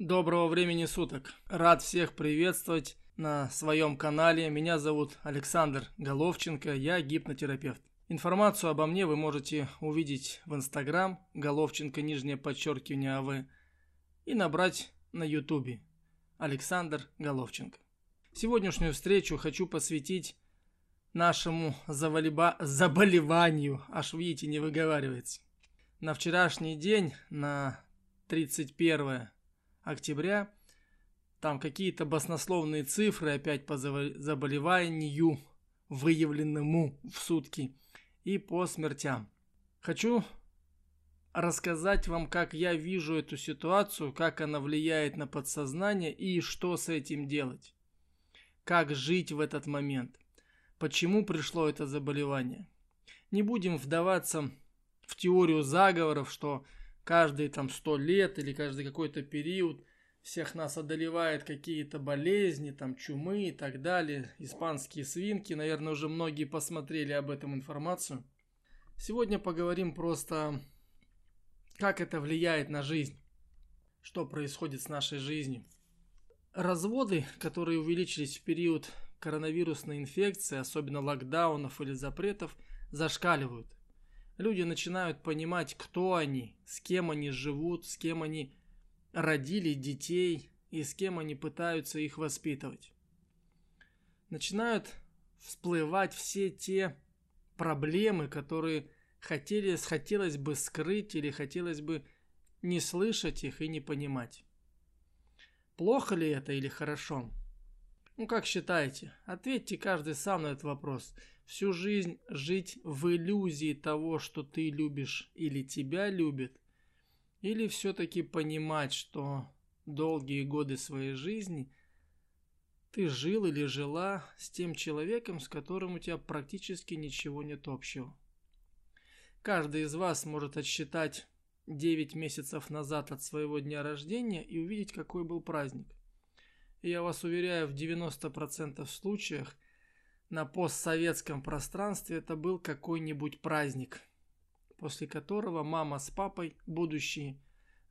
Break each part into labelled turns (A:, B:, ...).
A: Доброго времени суток. Рад всех приветствовать на своем канале. Меня зовут Александр Головченко, я гипнотерапевт. Информацию обо мне вы можете увидеть в Инстаграм, Головченко, нижнее подчеркивание АВ, и набрать на Ютубе Александр Головченко. Сегодняшнюю встречу хочу посвятить нашему завалиба... заболеванию, аж видите, не выговаривается. На вчерашний день, на 31 октября, там какие-то баснословные цифры опять по заболеванию, выявленному в сутки, и по смертям. Хочу рассказать вам, как я вижу эту ситуацию, как она влияет на подсознание и что с этим делать. Как жить в этот момент. Почему пришло это заболевание. Не будем вдаваться в теорию заговоров, что каждые там сто лет или каждый какой-то период всех нас одолевают какие-то болезни, там чумы и так далее, испанские свинки, наверное, уже многие посмотрели об этом информацию. Сегодня поговорим просто, как это влияет на жизнь, что происходит с нашей жизнью. Разводы, которые увеличились в период коронавирусной инфекции, особенно локдаунов или запретов, зашкаливают. Люди начинают понимать, кто они, с кем они живут, с кем они родили детей и с кем они пытаются их воспитывать. Начинают всплывать все те проблемы, которые хотели, хотелось бы скрыть или хотелось бы не слышать их и не понимать. Плохо ли это или хорошо? Ну, как считаете? Ответьте каждый сам на этот вопрос – всю жизнь жить в иллюзии того, что ты любишь или тебя любят, или все-таки понимать, что долгие годы своей жизни ты жил или жила с тем человеком, с которым у тебя практически ничего нет общего. Каждый из вас может отсчитать 9 месяцев назад от своего дня рождения и увидеть, какой был праздник. Я вас уверяю, в 90% случаях на постсоветском пространстве это был какой-нибудь праздник, после которого мама с папой, будущие,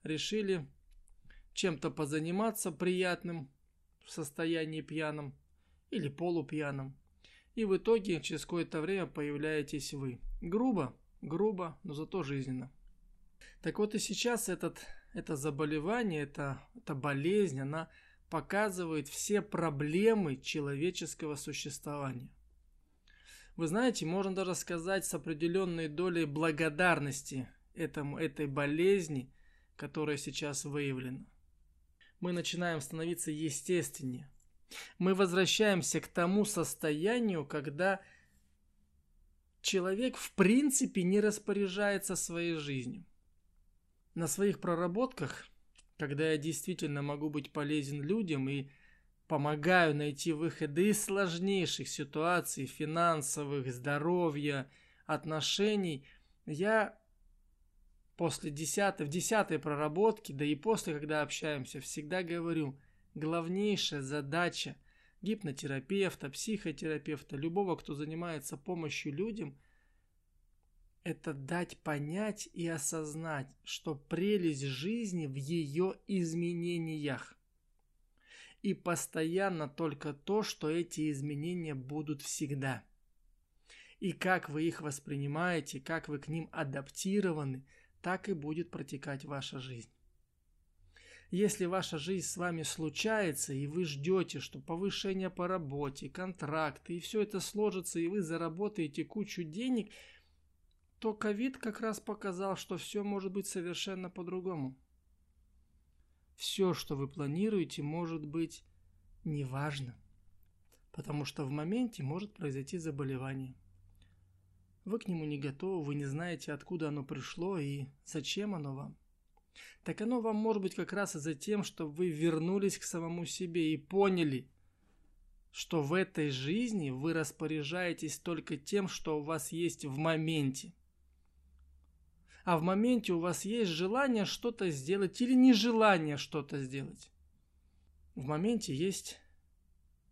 A: решили чем-то позаниматься приятным в состоянии пьяном или полупьяном. И в итоге через какое-то время появляетесь вы. Грубо, грубо, но зато жизненно. Так вот и сейчас этот, это заболевание, это, эта болезнь, она показывает все проблемы человеческого существования. Вы знаете, можно даже сказать с определенной долей благодарности этому, этой болезни, которая сейчас выявлена. Мы начинаем становиться естественнее. Мы возвращаемся к тому состоянию, когда человек в принципе не распоряжается своей жизнью. На своих проработках когда я действительно могу быть полезен людям и помогаю найти выходы из сложнейших ситуаций, финансовых, здоровья, отношений, я после десятой, в десятой проработке, да и после, когда общаемся, всегда говорю, главнейшая задача гипнотерапевта, психотерапевта, любого, кто занимается помощью людям – это дать понять и осознать, что прелесть жизни в ее изменениях. И постоянно только то, что эти изменения будут всегда. И как вы их воспринимаете, как вы к ним адаптированы, так и будет протекать ваша жизнь. Если ваша жизнь с вами случается, и вы ждете, что повышение по работе, контракты, и все это сложится, и вы заработаете кучу денег – то ковид как раз показал, что все может быть совершенно по-другому. Все, что вы планируете, может быть неважно, потому что в моменте может произойти заболевание. Вы к нему не готовы, вы не знаете, откуда оно пришло и зачем оно вам. Так оно вам может быть как раз из-за тем, что вы вернулись к самому себе и поняли, что в этой жизни вы распоряжаетесь только тем, что у вас есть в моменте – а в моменте у вас есть желание что-то сделать или нежелание что-то сделать. В моменте есть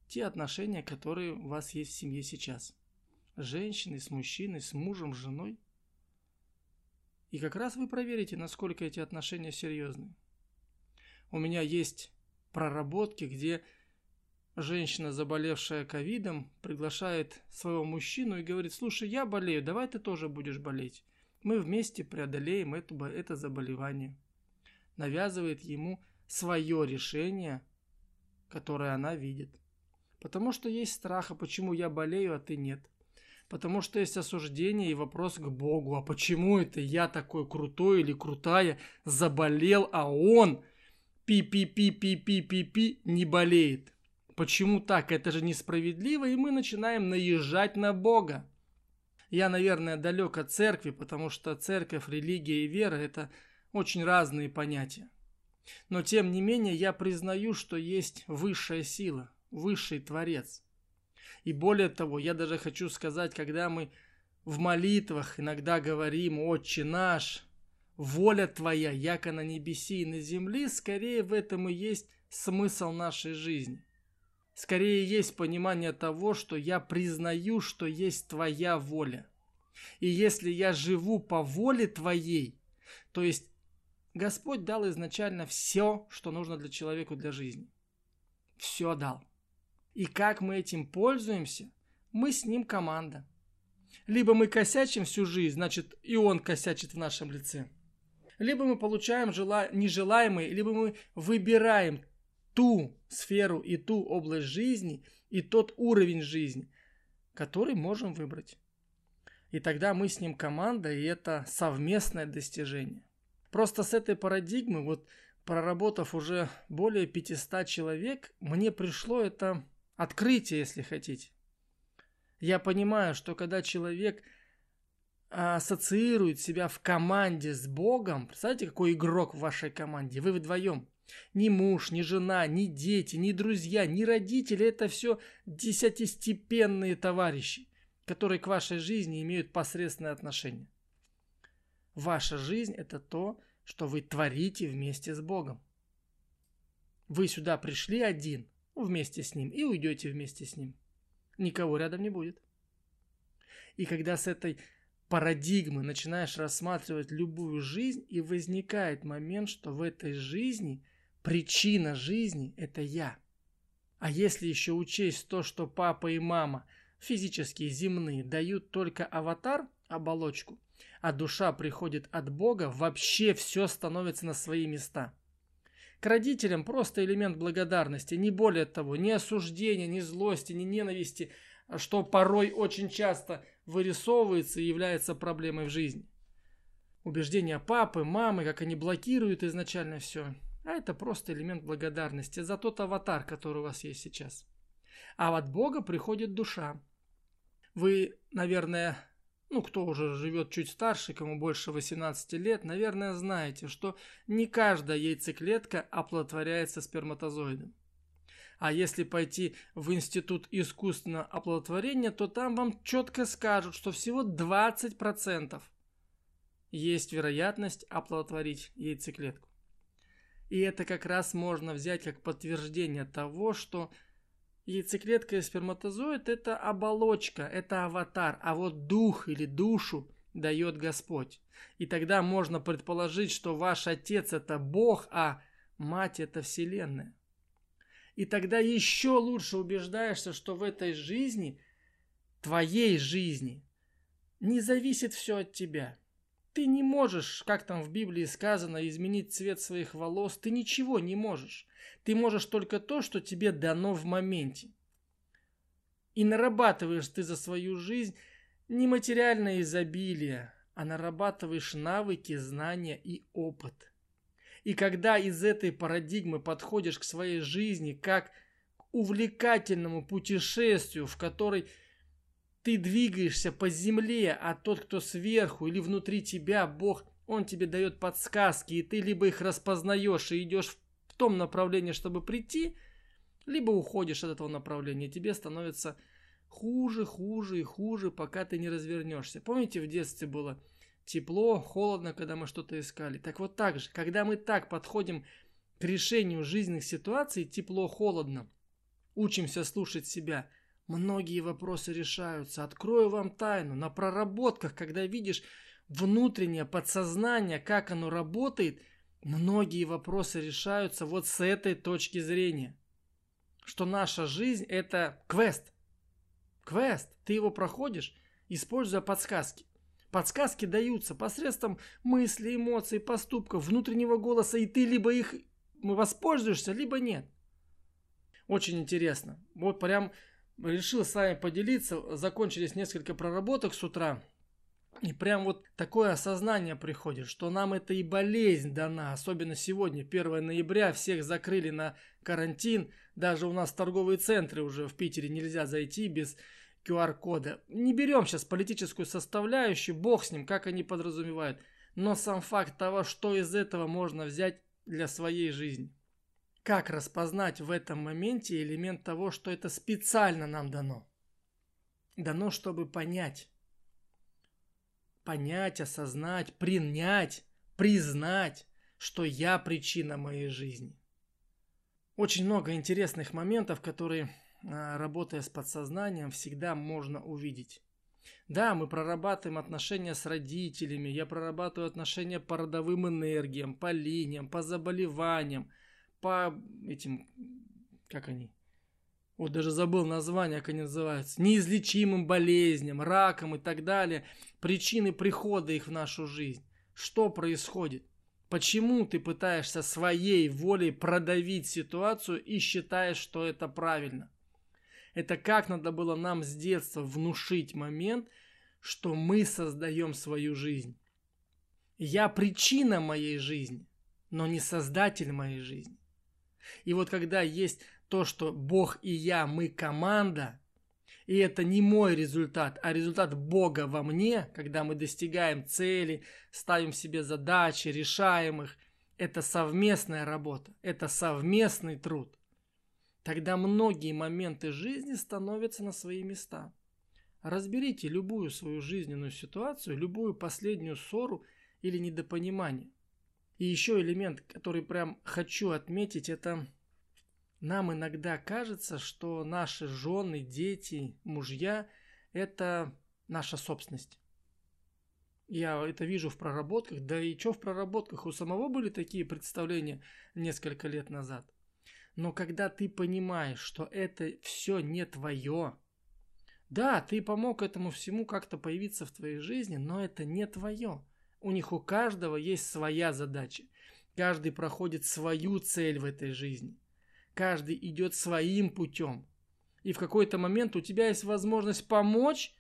A: те отношения, которые у вас есть в семье сейчас. С женщиной, с мужчиной, с мужем, с женой. И как раз вы проверите, насколько эти отношения серьезны. У меня есть проработки, где женщина, заболевшая ковидом, приглашает своего мужчину и говорит, слушай, я болею, давай ты тоже будешь болеть. Мы вместе преодолеем это, это заболевание. Навязывает ему свое решение, которое она видит. Потому что есть страх, а почему я болею, а ты нет. Потому что есть осуждение и вопрос к Богу. А почему это я такой крутой или крутая заболел, а он пи-пи-пи-пи-пи-пи-пи не болеет? Почему так? Это же несправедливо, и мы начинаем наезжать на Бога. Я, наверное, далек от церкви, потому что церковь, религия и вера – это очень разные понятия. Но тем не менее я признаю, что есть высшая сила, высший Творец. И более того, я даже хочу сказать, когда мы в молитвах иногда говорим «Отче наш», «Воля Твоя, яко на небеси и на земле», скорее в этом и есть смысл нашей жизни. Скорее есть понимание того, что я признаю, что есть Твоя воля. И если я живу по воле Твоей, то есть Господь дал изначально все, что нужно для человека для жизни. Все дал. И как мы этим пользуемся, мы с ним команда. Либо мы косячим всю жизнь, значит и он косячит в нашем лице. Либо мы получаем жела... нежелаемое, либо мы выбираем ту сферу и ту область жизни и тот уровень жизни, который можем выбрать. И тогда мы с ним команда, и это совместное достижение. Просто с этой парадигмы, вот проработав уже более 500 человек, мне пришло это открытие, если хотите. Я понимаю, что когда человек ассоциирует себя в команде с Богом, представляете, какой игрок в вашей команде, вы вдвоем. Ни муж, ни жена, ни дети, ни друзья, ни родители – это все десятистепенные товарищи, которые к вашей жизни имеют посредственное отношение. Ваша жизнь – это то, что вы творите вместе с Богом. Вы сюда пришли один, вместе с Ним, и уйдете вместе с Ним. Никого рядом не будет. И когда с этой парадигмы начинаешь рассматривать любую жизнь, и возникает момент, что в этой жизни причина жизни – это я. А если еще учесть то, что папа и мама, физические, земные, дают только аватар, оболочку – а душа приходит от Бога, вообще все становится на свои места. К родителям просто элемент благодарности, не более того, ни осуждения, ни злости, ни ненависти, что порой очень часто вырисовывается и является проблемой в жизни. Убеждения папы, мамы, как они блокируют изначально все. А это просто элемент благодарности за тот аватар, который у вас есть сейчас. А от Бога приходит душа. Вы, наверное, ну, кто уже живет чуть старше, кому больше 18 лет, наверное, знаете, что не каждая яйцеклетка оплодотворяется сперматозоидом. А если пойти в институт искусственного оплодотворения, то там вам четко скажут, что всего 20% есть вероятность оплодотворить яйцеклетку. И это как раз можно взять как подтверждение того, что Яйцеклетка и сперматозоид – это оболочка, это аватар, а вот дух или душу дает Господь. И тогда можно предположить, что ваш отец – это Бог, а мать – это Вселенная. И тогда еще лучше убеждаешься, что в этой жизни, твоей жизни, не зависит все от тебя. Ты не можешь, как там в Библии сказано, изменить цвет своих волос. Ты ничего не можешь. Ты можешь только то, что тебе дано в моменте. И нарабатываешь ты за свою жизнь не материальное изобилие, а нарабатываешь навыки, знания и опыт. И когда из этой парадигмы подходишь к своей жизни как к увлекательному путешествию, в которой ты двигаешься по земле, а тот, кто сверху или внутри тебя, Бог, Он тебе дает подсказки, и ты либо их распознаешь и идешь в том направлении, чтобы прийти, либо уходишь от этого направления, тебе становится хуже, хуже и хуже, пока ты не развернешься. Помните, в детстве было тепло, холодно, когда мы что-то искали? Так вот так же, когда мы так подходим к решению жизненных ситуаций, тепло, холодно, учимся слушать себя – Многие вопросы решаются. Открою вам тайну. На проработках, когда видишь внутреннее подсознание, как оно работает, многие вопросы решаются вот с этой точки зрения. Что наша жизнь это квест. Квест. Ты его проходишь, используя подсказки. Подсказки даются посредством мыслей, эмоций, поступков, внутреннего голоса, и ты либо их воспользуешься, либо нет. Очень интересно. Вот прям решил с вами поделиться. Закончились несколько проработок с утра. И прям вот такое осознание приходит, что нам это и болезнь дана, особенно сегодня, 1 ноября, всех закрыли на карантин, даже у нас торговые центры уже в Питере нельзя зайти без QR-кода. Не берем сейчас политическую составляющую, бог с ним, как они подразумевают, но сам факт того, что из этого можно взять для своей жизни. Как распознать в этом моменте элемент того, что это специально нам дано? Дано, чтобы понять. Понять, осознать, принять, признать, что я причина моей жизни. Очень много интересных моментов, которые, а, работая с подсознанием, всегда можно увидеть. Да, мы прорабатываем отношения с родителями, я прорабатываю отношения по родовым энергиям, по линиям, по заболеваниям, по этим, как они, вот даже забыл название, как они называются, неизлечимым болезням, раком и так далее, причины прихода их в нашу жизнь. Что происходит? Почему ты пытаешься своей волей продавить ситуацию и считаешь, что это правильно? Это как надо было нам с детства внушить момент, что мы создаем свою жизнь. Я причина моей жизни, но не создатель моей жизни. И вот когда есть то, что Бог и я, мы команда, и это не мой результат, а результат Бога во мне, когда мы достигаем цели, ставим себе задачи, решаем их, это совместная работа, это совместный труд. Тогда многие моменты жизни становятся на свои места. Разберите любую свою жизненную ситуацию, любую последнюю ссору или недопонимание. И еще элемент, который прям хочу отметить, это нам иногда кажется, что наши жены, дети, мужья – это наша собственность. Я это вижу в проработках, да и что в проработках, у самого были такие представления несколько лет назад. Но когда ты понимаешь, что это все не твое, да, ты помог этому всему как-то появиться в твоей жизни, но это не твое. У них у каждого есть своя задача. Каждый проходит свою цель в этой жизни. Каждый идет своим путем. И в какой-то момент у тебя есть возможность помочь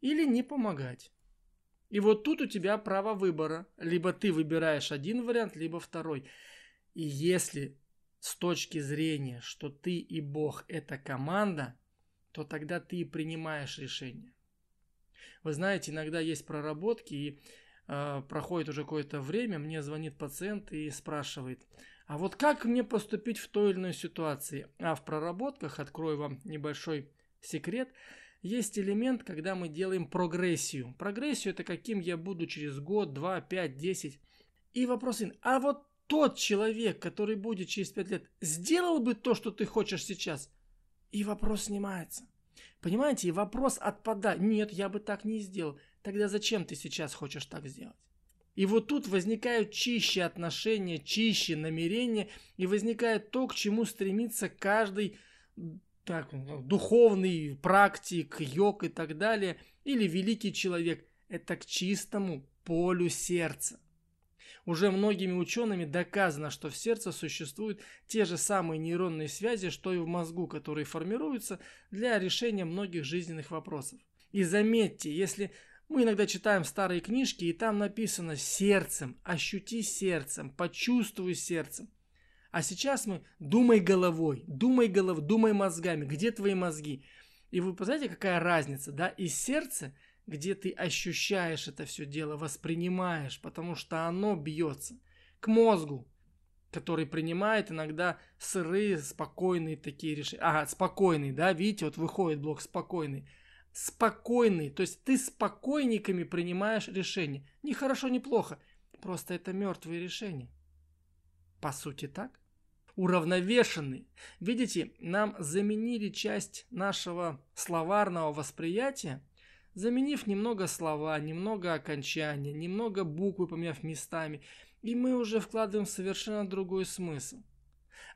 A: или не помогать. И вот тут у тебя право выбора. Либо ты выбираешь один вариант, либо второй. И если с точки зрения, что ты и Бог это команда, то тогда ты принимаешь решение. Вы знаете, иногда есть проработки, и проходит уже какое-то время, мне звонит пациент и спрашивает, а вот как мне поступить в той или иной ситуации? А в проработках, открою вам небольшой секрет, есть элемент, когда мы делаем прогрессию. Прогрессию это каким я буду через год, два, пять, десять. И вопрос, а вот тот человек, который будет через пять лет, сделал бы то, что ты хочешь сейчас? И вопрос снимается. Понимаете, и вопрос отпадает. Нет, я бы так не сделал. Тогда зачем ты сейчас хочешь так сделать? И вот тут возникают чище отношения, чище намерения, и возникает то, к чему стремится каждый так, духовный практик, йог и так далее, или великий человек. Это к чистому полю сердца. Уже многими учеными доказано, что в сердце существуют те же самые нейронные связи, что и в мозгу, которые формируются для решения многих жизненных вопросов. И заметьте, если мы иногда читаем старые книжки, и там написано сердцем, ощути сердцем, почувствуй сердцем. А сейчас мы думай головой, думай головой, думай мозгами, где твои мозги. И вы знаете, какая разница, да? И сердце где ты ощущаешь это все дело, воспринимаешь, потому что оно бьется к мозгу, который принимает иногда сырые, спокойные такие решения. Ага, спокойный, да, видите, вот выходит блок спокойный. Спокойный, то есть ты спокойниками принимаешь решения. Не хорошо, не плохо, просто это мертвые решения. По сути так. Уравновешенный. Видите, нам заменили часть нашего словарного восприятия – заменив немного слова, немного окончания, немного буквы поменяв местами. И мы уже вкладываем совершенно другой смысл.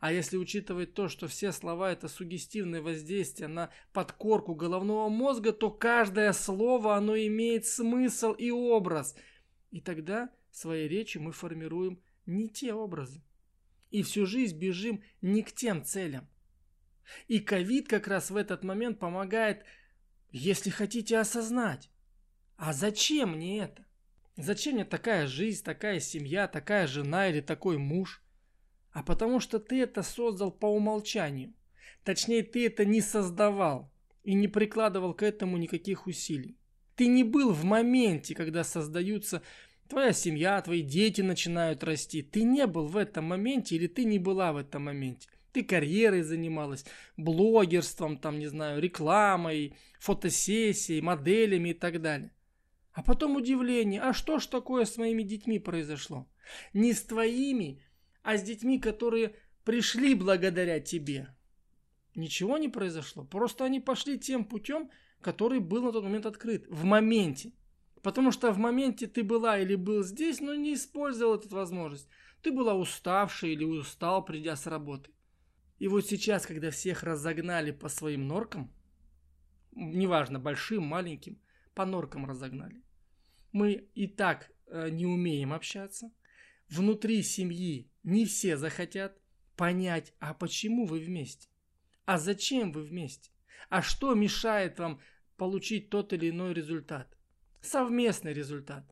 A: А если учитывать то, что все слова это сугестивное воздействие на подкорку головного мозга, то каждое слово оно имеет смысл и образ. И тогда своей речью мы формируем не те образы. И всю жизнь бежим не к тем целям. И ковид как раз в этот момент помогает, если хотите, осознать. А зачем мне это? Зачем мне такая жизнь, такая семья, такая жена или такой муж? А потому что ты это создал по умолчанию. Точнее, ты это не создавал и не прикладывал к этому никаких усилий. Ты не был в моменте, когда создаются твоя семья, твои дети начинают расти. Ты не был в этом моменте или ты не была в этом моменте. Ты карьерой занималась, блогерством, там, не знаю, рекламой, фотосессией, моделями и так далее. А потом удивление, а что ж такое с моими детьми произошло? Не с твоими, а с детьми, которые пришли благодаря тебе. Ничего не произошло, просто они пошли тем путем, который был на тот момент открыт, в моменте. Потому что в моменте ты была или был здесь, но не использовал эту возможность. Ты была уставшая или устал, придя с работы. И вот сейчас, когда всех разогнали по своим норкам, неважно, большим, маленьким, по норкам разогнали. Мы и так э, не умеем общаться. Внутри семьи не все захотят понять, а почему вы вместе? А зачем вы вместе? А что мешает вам получить тот или иной результат? Совместный результат.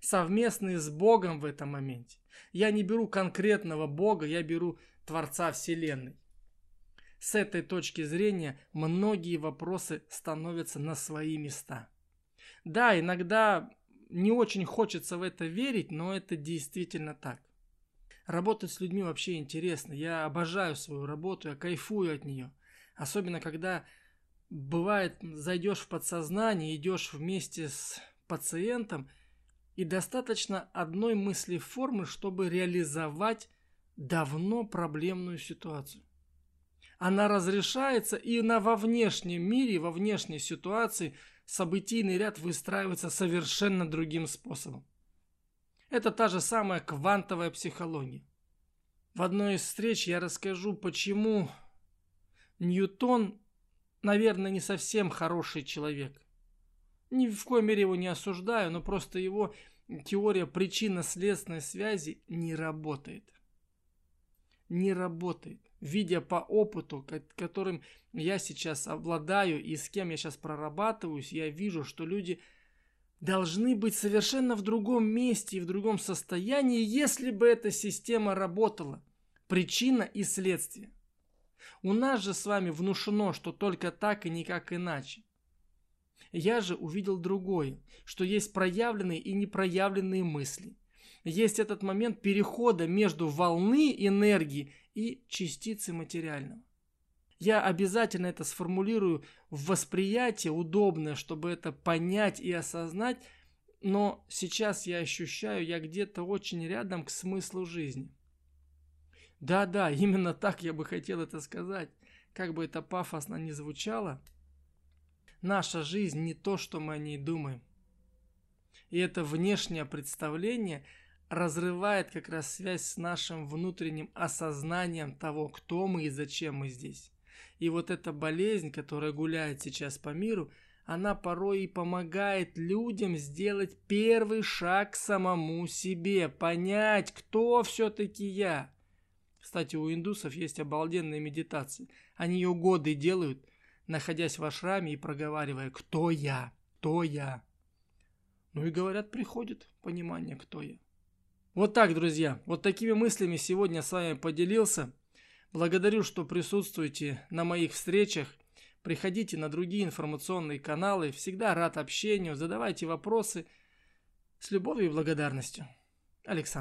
A: Совместный с Богом в этом моменте. Я не беру конкретного Бога, я беру Творца Вселенной. С этой точки зрения многие вопросы становятся на свои места. Да, иногда не очень хочется в это верить, но это действительно так. Работать с людьми вообще интересно. Я обожаю свою работу, я кайфую от нее. Особенно когда бывает, зайдешь в подсознание, идешь вместе с пациентом, и достаточно одной мысли формы, чтобы реализовать давно проблемную ситуацию. Она разрешается и на во внешнем мире, во внешней ситуации событийный ряд выстраивается совершенно другим способом. Это та же самая квантовая психология. В одной из встреч я расскажу, почему Ньютон, наверное, не совсем хороший человек. Ни в коей мере его не осуждаю, но просто его теория причинно-следственной связи не работает. Не работает. Видя по опыту, которым я сейчас обладаю и с кем я сейчас прорабатываюсь, я вижу, что люди должны быть совершенно в другом месте и в другом состоянии, если бы эта система работала. Причина и следствие. У нас же с вами внушено, что только так и никак иначе. Я же увидел другое, что есть проявленные и непроявленные мысли. Есть этот момент перехода между волны энергии и частицы материального. Я обязательно это сформулирую в восприятие удобное, чтобы это понять и осознать, но сейчас я ощущаю, я где-то очень рядом к смыслу жизни. Да-да, именно так я бы хотел это сказать. Как бы это пафосно ни звучало, наша жизнь не то, что мы о ней думаем. И это внешнее представление разрывает как раз связь с нашим внутренним осознанием того, кто мы и зачем мы здесь. И вот эта болезнь, которая гуляет сейчас по миру, она порой и помогает людям сделать первый шаг к самому себе, понять, кто все-таки я. Кстати, у индусов есть обалденные медитации. Они ее годы делают – находясь в ашраме и проговаривая «Кто я? Кто я?» Ну и говорят, приходит понимание, кто я. Вот так, друзья, вот такими мыслями сегодня с вами поделился. Благодарю, что присутствуете на моих встречах. Приходите на другие информационные каналы. Всегда рад общению. Задавайте вопросы. С любовью и благодарностью. Александр.